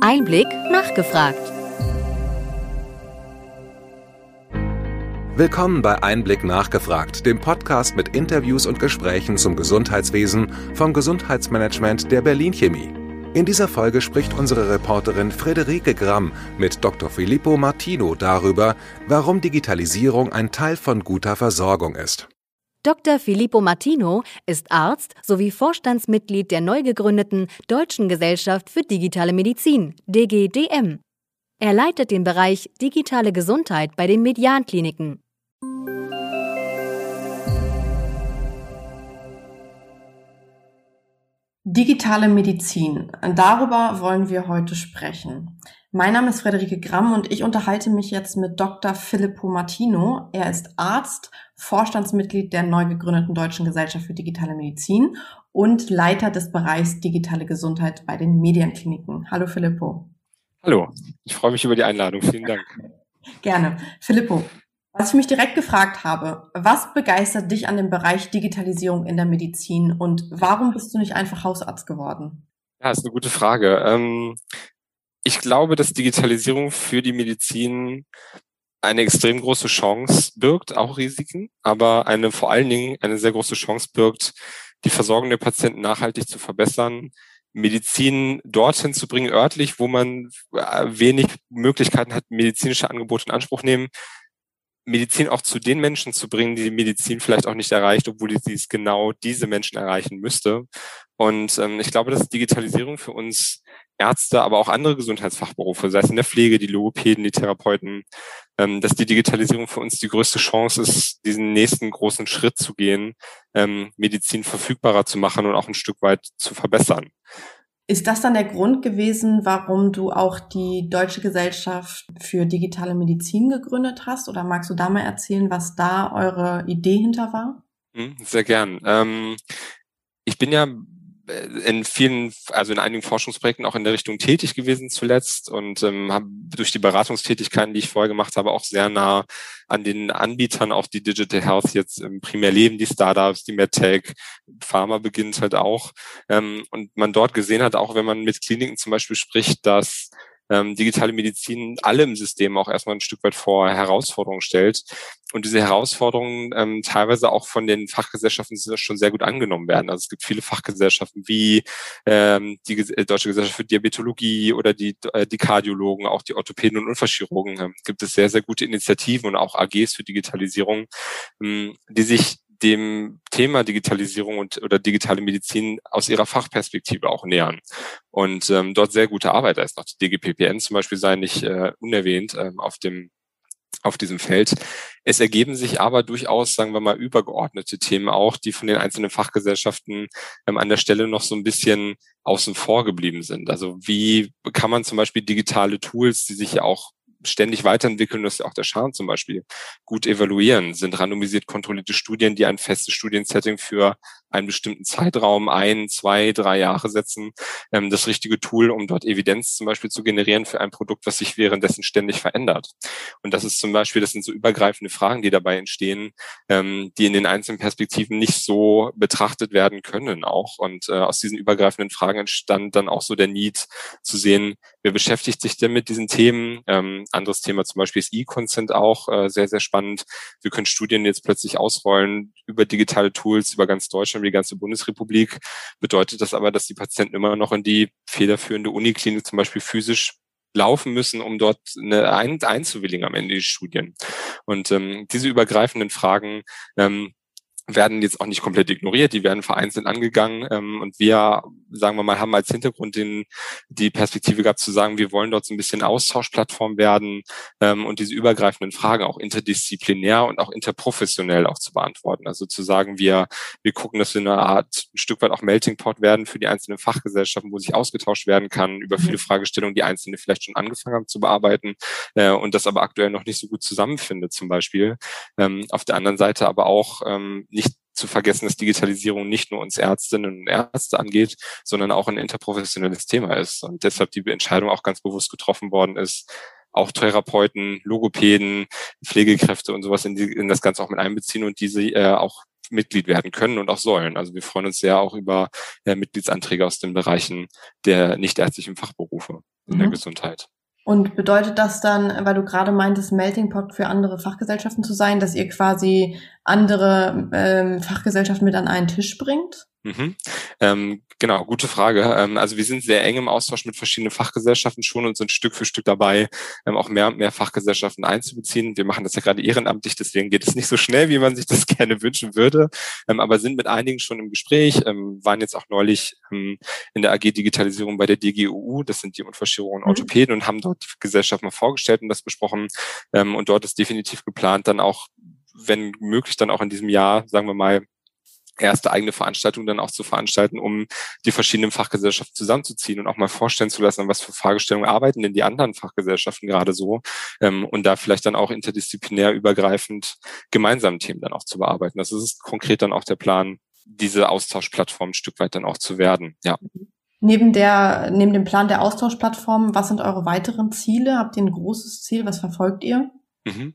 Einblick nachgefragt. Willkommen bei Einblick nachgefragt, dem Podcast mit Interviews und Gesprächen zum Gesundheitswesen vom Gesundheitsmanagement der Berlin Chemie. In dieser Folge spricht unsere Reporterin Friederike Gramm mit Dr. Filippo Martino darüber, warum Digitalisierung ein Teil von guter Versorgung ist. Dr. Filippo Martino ist Arzt sowie Vorstandsmitglied der neu gegründeten Deutschen Gesellschaft für digitale Medizin, DGDM. Er leitet den Bereich Digitale Gesundheit bei den Mediankliniken. Digitale Medizin. Darüber wollen wir heute sprechen. Mein Name ist Frederike Gramm und ich unterhalte mich jetzt mit Dr. Filippo Martino. Er ist Arzt, Vorstandsmitglied der neu gegründeten Deutschen Gesellschaft für digitale Medizin und Leiter des Bereichs digitale Gesundheit bei den Medienkliniken. Hallo Filippo. Hallo, ich freue mich über die Einladung. Vielen Dank. Gerne. Filippo, was ich mich direkt gefragt habe, was begeistert dich an dem Bereich Digitalisierung in der Medizin und warum bist du nicht einfach Hausarzt geworden? Ja, ist eine gute Frage. Ich glaube, dass Digitalisierung für die Medizin eine extrem große Chance birgt, auch Risiken, aber eine vor allen Dingen eine sehr große Chance birgt, die Versorgung der Patienten nachhaltig zu verbessern, Medizin dorthin zu bringen, örtlich, wo man äh, wenig Möglichkeiten hat, medizinische Angebote in Anspruch nehmen, Medizin auch zu den Menschen zu bringen, die die Medizin vielleicht auch nicht erreicht, obwohl sie es genau diese Menschen erreichen müsste. Und ähm, ich glaube, dass Digitalisierung für uns Ärzte, aber auch andere Gesundheitsfachberufe, sei es in der Pflege, die Logopäden, die Therapeuten, ähm, dass die Digitalisierung für uns die größte Chance ist, diesen nächsten großen Schritt zu gehen, ähm, Medizin verfügbarer zu machen und auch ein Stück weit zu verbessern. Ist das dann der Grund gewesen, warum du auch die Deutsche Gesellschaft für digitale Medizin gegründet hast? Oder magst du da mal erzählen, was da eure Idee hinter war? Hm, sehr gern. Ähm, ich bin ja in vielen, also in einigen Forschungsprojekten auch in der Richtung tätig gewesen zuletzt und ähm, habe durch die Beratungstätigkeiten, die ich vorher gemacht habe, auch sehr nah an den Anbietern auch die Digital Health jetzt im primär leben, die Startups, die MedTech, Pharma beginnt halt auch. Ähm, und man dort gesehen hat, auch wenn man mit Kliniken zum Beispiel spricht, dass ähm, digitale Medizin alle im System auch erstmal ein Stück weit vor Herausforderungen stellt. Und diese Herausforderungen ähm, teilweise auch von den Fachgesellschaften schon sehr gut angenommen werden. Also es gibt viele Fachgesellschaften wie ähm, die äh, Deutsche Gesellschaft für Diabetologie oder die, äh, die Kardiologen, auch die Orthopäden und Unfallchirurgen. Ähm, gibt es sehr, sehr gute Initiativen und auch AGs für Digitalisierung, ähm, die sich dem Thema Digitalisierung und oder digitale Medizin aus ihrer Fachperspektive auch nähern und ähm, dort sehr gute Arbeit. Da ist noch die DGPPN zum Beispiel sei nicht äh, unerwähnt ähm, auf dem auf diesem Feld. Es ergeben sich aber durchaus, sagen wir mal, übergeordnete Themen auch, die von den einzelnen Fachgesellschaften ähm, an der Stelle noch so ein bisschen außen vor geblieben sind. Also wie kann man zum Beispiel digitale Tools, die sich ja auch ständig weiterentwickeln, dass auch der Schaden zum Beispiel gut evaluieren, sind randomisiert kontrollierte Studien, die ein festes Studiensetting für einen bestimmten Zeitraum, ein, zwei, drei Jahre setzen, ähm, das richtige Tool, um dort Evidenz zum Beispiel zu generieren für ein Produkt, was sich währenddessen ständig verändert. Und das ist zum Beispiel, das sind so übergreifende Fragen, die dabei entstehen, ähm, die in den einzelnen Perspektiven nicht so betrachtet werden können auch. Und äh, aus diesen übergreifenden Fragen entstand dann auch so der Need zu sehen, wer beschäftigt sich denn mit diesen Themen? Ähm, anderes Thema zum Beispiel ist E-Consent auch äh, sehr, sehr spannend. Wir können Studien jetzt plötzlich ausrollen über digitale Tools über ganz Deutschland, über die ganze Bundesrepublik. Bedeutet das aber, dass die Patienten immer noch in die federführende Uniklinik zum Beispiel physisch laufen müssen, um dort eine ein, einzuwilligen am Ende die Studien. Und ähm, diese übergreifenden Fragen ähm, werden jetzt auch nicht komplett ignoriert, die werden vereinzelt angegangen ähm, und wir, sagen wir mal, haben als Hintergrund den, die Perspektive gehabt zu sagen, wir wollen dort so ein bisschen Austauschplattform werden ähm, und diese übergreifenden Fragen auch interdisziplinär und auch interprofessionell auch zu beantworten. Also zu sagen, wir, wir gucken, dass wir eine Art, ein Stück weit auch Melting Pot werden für die einzelnen Fachgesellschaften, wo sich ausgetauscht werden kann über viele mhm. Fragestellungen, die Einzelne vielleicht schon angefangen haben zu bearbeiten äh, und das aber aktuell noch nicht so gut zusammenfindet zum Beispiel. Ähm, auf der anderen Seite aber auch ähm, zu vergessen, dass Digitalisierung nicht nur uns Ärztinnen und Ärzte angeht, sondern auch ein interprofessionelles Thema ist. Und deshalb die Entscheidung auch ganz bewusst getroffen worden ist, auch Therapeuten, Logopäden, Pflegekräfte und sowas in, die, in das Ganze auch mit einbeziehen und diese äh, auch Mitglied werden können und auch sollen. Also wir freuen uns sehr auch über äh, Mitgliedsanträge aus den Bereichen der nichtärztlichen Fachberufe. in mhm. der Gesundheit. Und bedeutet das dann, weil du gerade meintest, Melting Pot für andere Fachgesellschaften zu sein, dass ihr quasi andere ähm, Fachgesellschaften mit an einen Tisch bringt? Mhm. Ähm, genau, gute Frage. Ähm, also wir sind sehr eng im Austausch mit verschiedenen Fachgesellschaften schon und sind Stück für Stück dabei, ähm, auch mehr und mehr Fachgesellschaften einzubeziehen. Wir machen das ja gerade ehrenamtlich, deswegen geht es nicht so schnell, wie man sich das gerne wünschen würde, ähm, aber sind mit einigen schon im Gespräch, ähm, waren jetzt auch neulich ähm, in der AG Digitalisierung bei der DGUU, das sind die Unfallchirurgen und mhm. Orthopäden und haben dort die Gesellschaft mal vorgestellt und das besprochen. und dort ist definitiv geplant, dann auch wenn möglich dann auch in diesem Jahr, sagen wir mal, erste eigene Veranstaltung dann auch zu veranstalten, um die verschiedenen Fachgesellschaften zusammenzuziehen und auch mal vorstellen zu lassen, an was für Fragestellungen arbeiten denn die anderen Fachgesellschaften gerade so ähm, und da vielleicht dann auch interdisziplinär übergreifend gemeinsame Themen dann auch zu bearbeiten. Das ist konkret dann auch der Plan, diese Austauschplattform ein Stück weit dann auch zu werden. Ja. Neben der, neben dem Plan der Austauschplattform, was sind eure weiteren Ziele? Habt ihr ein großes Ziel? Was verfolgt ihr? Mhm.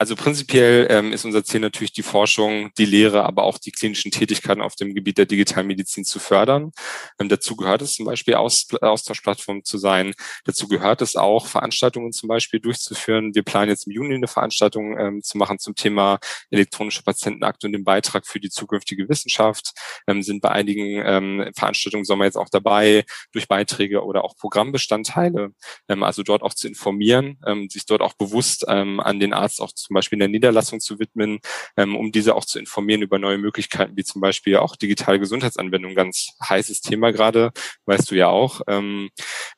Also prinzipiell ähm, ist unser Ziel natürlich die Forschung, die Lehre, aber auch die klinischen Tätigkeiten auf dem Gebiet der Digitalmedizin zu fördern. Ähm, dazu gehört es zum Beispiel Aus Austauschplattform zu sein. Dazu gehört es auch Veranstaltungen zum Beispiel durchzuführen. Wir planen jetzt im Juni eine Veranstaltung ähm, zu machen zum Thema elektronische Patientenakte und den Beitrag für die zukünftige Wissenschaft. Ähm, sind bei einigen ähm, Veranstaltungen Sommer jetzt auch dabei durch Beiträge oder auch Programmbestandteile. Ähm, also dort auch zu informieren, ähm, sich dort auch bewusst ähm, an den Arzt auch zu zum Beispiel in der Niederlassung zu widmen, ähm, um diese auch zu informieren über neue Möglichkeiten, wie zum Beispiel auch digitale Gesundheitsanwendungen, ganz heißes Thema gerade, weißt du ja auch, ähm,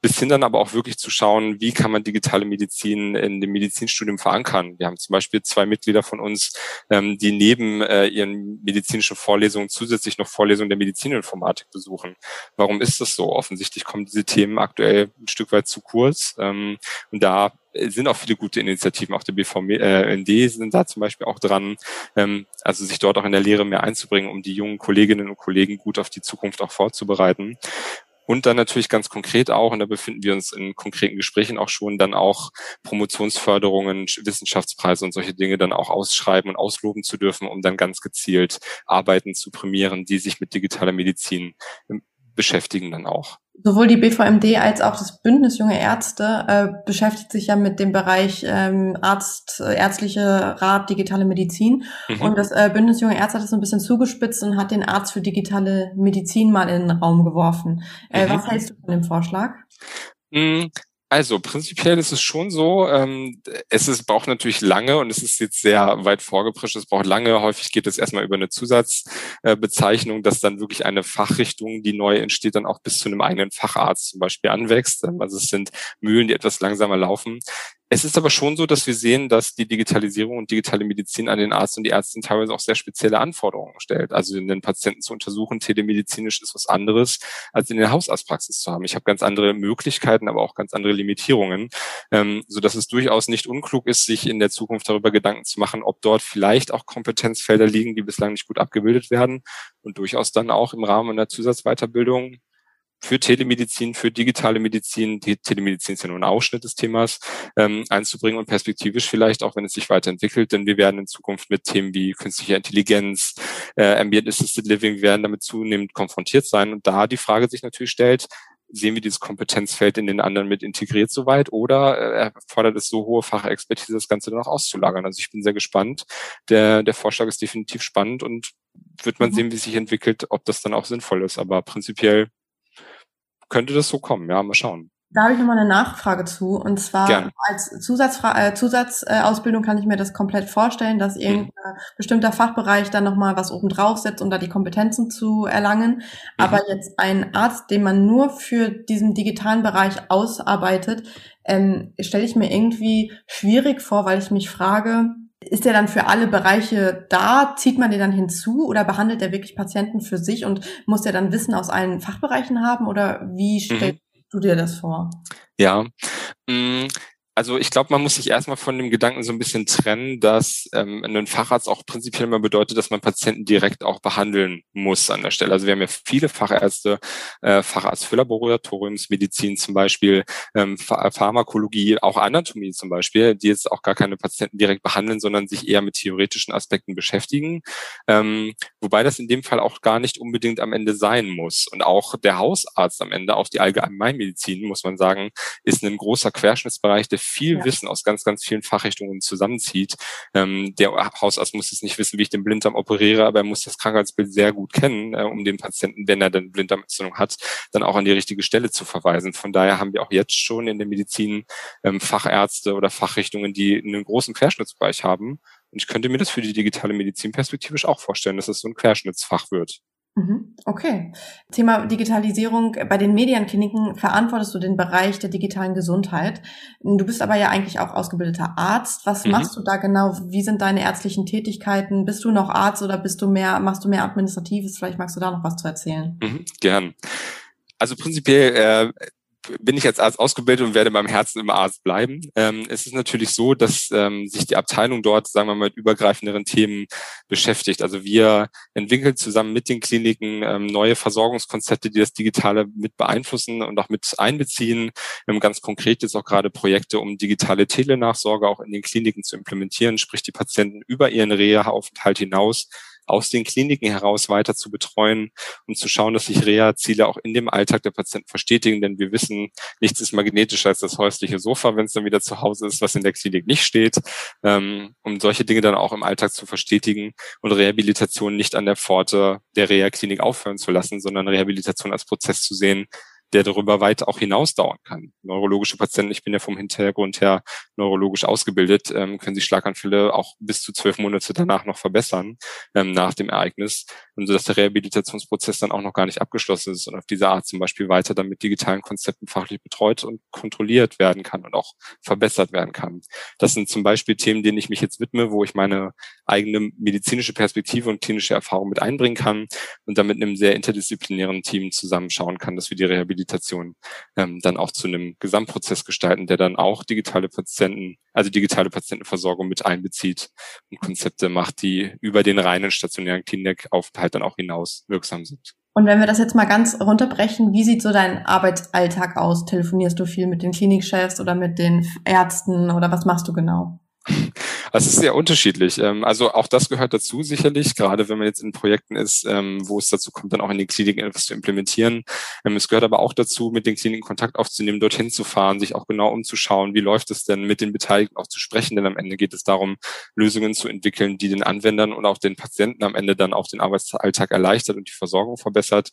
bis hin dann aber auch wirklich zu schauen, wie kann man digitale Medizin in dem Medizinstudium verankern. Wir haben zum Beispiel zwei Mitglieder von uns, ähm, die neben äh, ihren medizinischen Vorlesungen zusätzlich noch Vorlesungen der Medizininformatik besuchen. Warum ist das so? Offensichtlich kommen diese Themen aktuell ein Stück weit zu kurz. Ähm, und da sind auch viele gute Initiativen, auch der BVND äh, sind da zum Beispiel auch dran, ähm, also sich dort auch in der Lehre mehr einzubringen, um die jungen Kolleginnen und Kollegen gut auf die Zukunft auch vorzubereiten. Und dann natürlich ganz konkret auch, und da befinden wir uns in konkreten Gesprächen auch schon, dann auch Promotionsförderungen, Wissenschaftspreise und solche Dinge dann auch ausschreiben und ausloben zu dürfen, um dann ganz gezielt Arbeiten zu prämieren, die sich mit digitaler Medizin ähm, beschäftigen dann auch sowohl die BVMD als auch das Bündnis Junge Ärzte äh, beschäftigt sich ja mit dem Bereich ähm, Arzt, äh, ärztliche Rat, digitale Medizin. Mhm. Und das äh, Bündnis Junge Ärzte hat das so ein bisschen zugespitzt und hat den Arzt für digitale Medizin mal in den Raum geworfen. Äh, mhm. Was hältst du von dem Vorschlag? Also prinzipiell ist es schon so, ähm, es ist, braucht natürlich lange und es ist jetzt sehr weit vorgeprescht, es braucht lange. Häufig geht es erstmal über eine Zusatzbezeichnung, äh, dass dann wirklich eine Fachrichtung, die neu entsteht, dann auch bis zu einem eigenen Facharzt zum Beispiel anwächst. Also es sind Mühlen, die etwas langsamer laufen. Es ist aber schon so, dass wir sehen, dass die Digitalisierung und digitale Medizin an den Arzt und die Ärztin teilweise auch sehr spezielle Anforderungen stellt. Also den Patienten zu untersuchen, telemedizinisch ist was anderes, als in der Hausarztpraxis zu haben. Ich habe ganz andere Möglichkeiten, aber auch ganz andere Limitierungen, ähm, so dass es durchaus nicht unklug ist, sich in der Zukunft darüber Gedanken zu machen, ob dort vielleicht auch Kompetenzfelder liegen, die bislang nicht gut abgebildet werden und durchaus dann auch im Rahmen einer Zusatzweiterbildung für Telemedizin, für digitale Medizin, die Telemedizin ist ja nur ein Ausschnitt des Themas, ähm, einzubringen und perspektivisch vielleicht auch, wenn es sich weiterentwickelt, denn wir werden in Zukunft mit Themen wie künstliche Intelligenz, äh, Ambient Assisted Living, wir werden damit zunehmend konfrontiert sein und da die Frage sich natürlich stellt, sehen wir dieses Kompetenzfeld in den anderen mit integriert soweit oder äh, erfordert es so hohe Fachexpertise, das Ganze dann auch auszulagern? Also ich bin sehr gespannt. Der, der Vorschlag ist definitiv spannend und wird man mhm. sehen, wie sich entwickelt, ob das dann auch sinnvoll ist. Aber prinzipiell könnte das so kommen. Ja, mal schauen. Da habe ich nochmal eine Nachfrage zu. Und zwar Gern. als Zusatzfra äh, Zusatzausbildung kann ich mir das komplett vorstellen, dass mhm. irgendein mhm. bestimmter Fachbereich dann nochmal was oben drauf setzt, um da die Kompetenzen zu erlangen. Mhm. Aber jetzt ein Arzt, den man nur für diesen digitalen Bereich ausarbeitet, ähm, stelle ich mir irgendwie schwierig vor, weil ich mich frage, ist der dann für alle Bereiche da? Zieht man den dann hinzu oder behandelt er wirklich Patienten für sich und muss der dann Wissen aus allen Fachbereichen haben oder wie stellst mhm. du dir das vor? Ja, mm, Also ich glaube, man muss sich erstmal von dem Gedanken so ein bisschen trennen, dass ähm, ein Facharzt auch prinzipiell immer bedeutet, dass man Patienten direkt auch behandeln muss an der Stelle. Also wir haben ja viele Fachärzte, äh, Facharzt für Laboratoriumsmedizin zum Beispiel, ähm, Pharmakologie, auch Anatomie zum Beispiel, die jetzt auch gar keine Patienten direkt behandeln, sondern sich eher mit theoretischen Aspekten beschäftigen. Ähm, wobei das in dem Fall auch gar nicht unbedingt am Ende sein muss. Und auch der Hausarzt am Ende, auch die Allgemeinmedizin, muss man sagen, ist ein großer Querschnittsbereich, der viel ja. Wissen aus ganz, ganz vielen Fachrichtungen zusammenzieht. Ähm, der Hausarzt muss jetzt nicht wissen, wie ich den Blinddarm operiere, aber er muss das Krankheitsbild sehr gut kennen, äh, um den Patienten, wenn er dann Blinddarmentzündung hat, dann auch an die richtige Stelle zu verweisen. Von daher haben wir auch jetzt schon in der Medizin ähm, Fachärzte oder Fachrichtungen, die einen großen Querschnittsbereich haben. Und ich könnte mir das für die digitale Medizin perspektivisch auch vorstellen, dass es so ein Querschnittsfach wird. Mhm. Okay. Thema Digitalisierung. Bei den Medienkliniken verantwortest du den Bereich der digitalen Gesundheit. Du bist aber ja eigentlich auch ausgebildeter Arzt. Was mhm. machst du da genau? Wie sind deine ärztlichen Tätigkeiten? Bist du noch Arzt oder bist du mehr, machst du mehr Administratives? Vielleicht magst du da noch was zu erzählen. Mhm, gern. Also prinzipiell äh, bin ich als Arzt ausgebildet und werde beim Herzen immer Arzt bleiben. Ähm, es ist natürlich so, dass ähm, sich die Abteilung dort, sagen wir mal, mit übergreifenderen Themen beschäftigt. Also wir entwickeln zusammen mit den Kliniken ähm, neue Versorgungskonzepte, die das Digitale mit beeinflussen und auch mit einbeziehen. Ganz konkret jetzt auch gerade Projekte, um digitale Telenachsorge auch in den Kliniken zu implementieren, sprich die Patienten über ihren Reha-Aufenthalt hinaus aus den Kliniken heraus weiter zu betreuen und zu schauen, dass sich Reha-Ziele auch in dem Alltag der Patienten verstetigen. Denn wir wissen, nichts ist magnetischer als das häusliche Sofa, wenn es dann wieder zu Hause ist, was in der Klinik nicht steht, ähm, um solche Dinge dann auch im Alltag zu verstetigen und Rehabilitation nicht an der Pforte der Reha-Klinik aufhören zu lassen, sondern Rehabilitation als Prozess zu sehen, der darüber weit auch hinaus dauern kann. Neurologische Patienten, ich bin ja vom Hintergrund her neurologisch ausgebildet, ähm, können sich Schlaganfälle auch bis zu zwölf Monate danach noch verbessern, ähm, nach dem Ereignis, und so dass der Rehabilitationsprozess dann auch noch gar nicht abgeschlossen ist und auf diese Art zum Beispiel weiter dann mit digitalen Konzepten fachlich betreut und kontrolliert werden kann und auch verbessert werden kann. Das sind zum Beispiel Themen, denen ich mich jetzt widme, wo ich meine eigene medizinische Perspektive und klinische Erfahrung mit einbringen kann und damit in einem sehr interdisziplinären Team zusammenschauen kann, dass wir die Rehabilitation Rehabilitation ähm, dann auch zu einem Gesamtprozess gestalten, der dann auch digitale Patienten, also digitale Patientenversorgung mit einbezieht und Konzepte macht, die über den reinen stationären Klinikaufenthalt dann auch hinaus wirksam sind. Und wenn wir das jetzt mal ganz runterbrechen, wie sieht so dein Arbeitsalltag aus? Telefonierst du viel mit den Klinikchefs oder mit den Ärzten oder was machst du genau? Also es ist sehr unterschiedlich. Ähm, also auch das gehört dazu sicherlich, gerade wenn man jetzt in Projekten ist, ähm, wo es dazu kommt, dann auch in den Kliniken etwas zu implementieren. Ähm, es gehört aber auch dazu, mit den Kliniken Kontakt aufzunehmen, dorthin zu fahren, sich auch genau umzuschauen, wie läuft es denn, mit den Beteiligten auch zu sprechen, denn am Ende geht es darum, Lösungen zu entwickeln, die den Anwendern und auch den Patienten am Ende dann auch den Arbeitsalltag erleichtert und die Versorgung verbessert.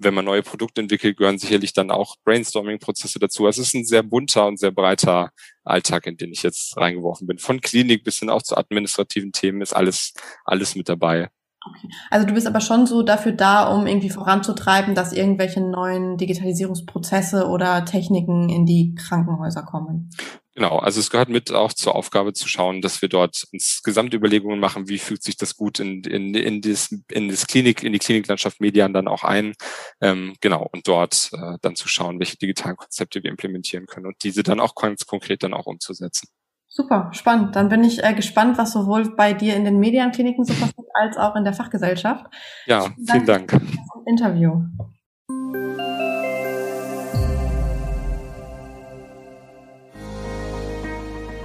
Wenn man neue Produkte entwickelt, gehören sicherlich dann auch Brainstorming-Prozesse dazu. Also es ist ein sehr bunter und sehr breiter Alltag, in den ich jetzt reingeworfen bin. Von Klinik bis hin auch zu administrativen Themen ist alles, alles mit dabei. Okay. Also du bist aber schon so dafür da, um irgendwie voranzutreiben, dass irgendwelche neuen Digitalisierungsprozesse oder Techniken in die Krankenhäuser kommen. Genau, also es gehört mit auch zur Aufgabe zu schauen, dass wir dort uns Gesamtüberlegungen machen, wie fügt sich das gut in, in, in, das, in das Klinik, in die Kliniklandschaft Median dann auch ein. Ähm, genau, und dort äh, dann zu schauen, welche digitalen Konzepte wir implementieren können und diese dann auch ganz konkret dann auch umzusetzen. Super, spannend. Dann bin ich äh, gespannt, was sowohl bei dir in den Medienkliniken so passiert, als auch in der Fachgesellschaft. Ja, vielen, vielen Dank. Dank. Interview.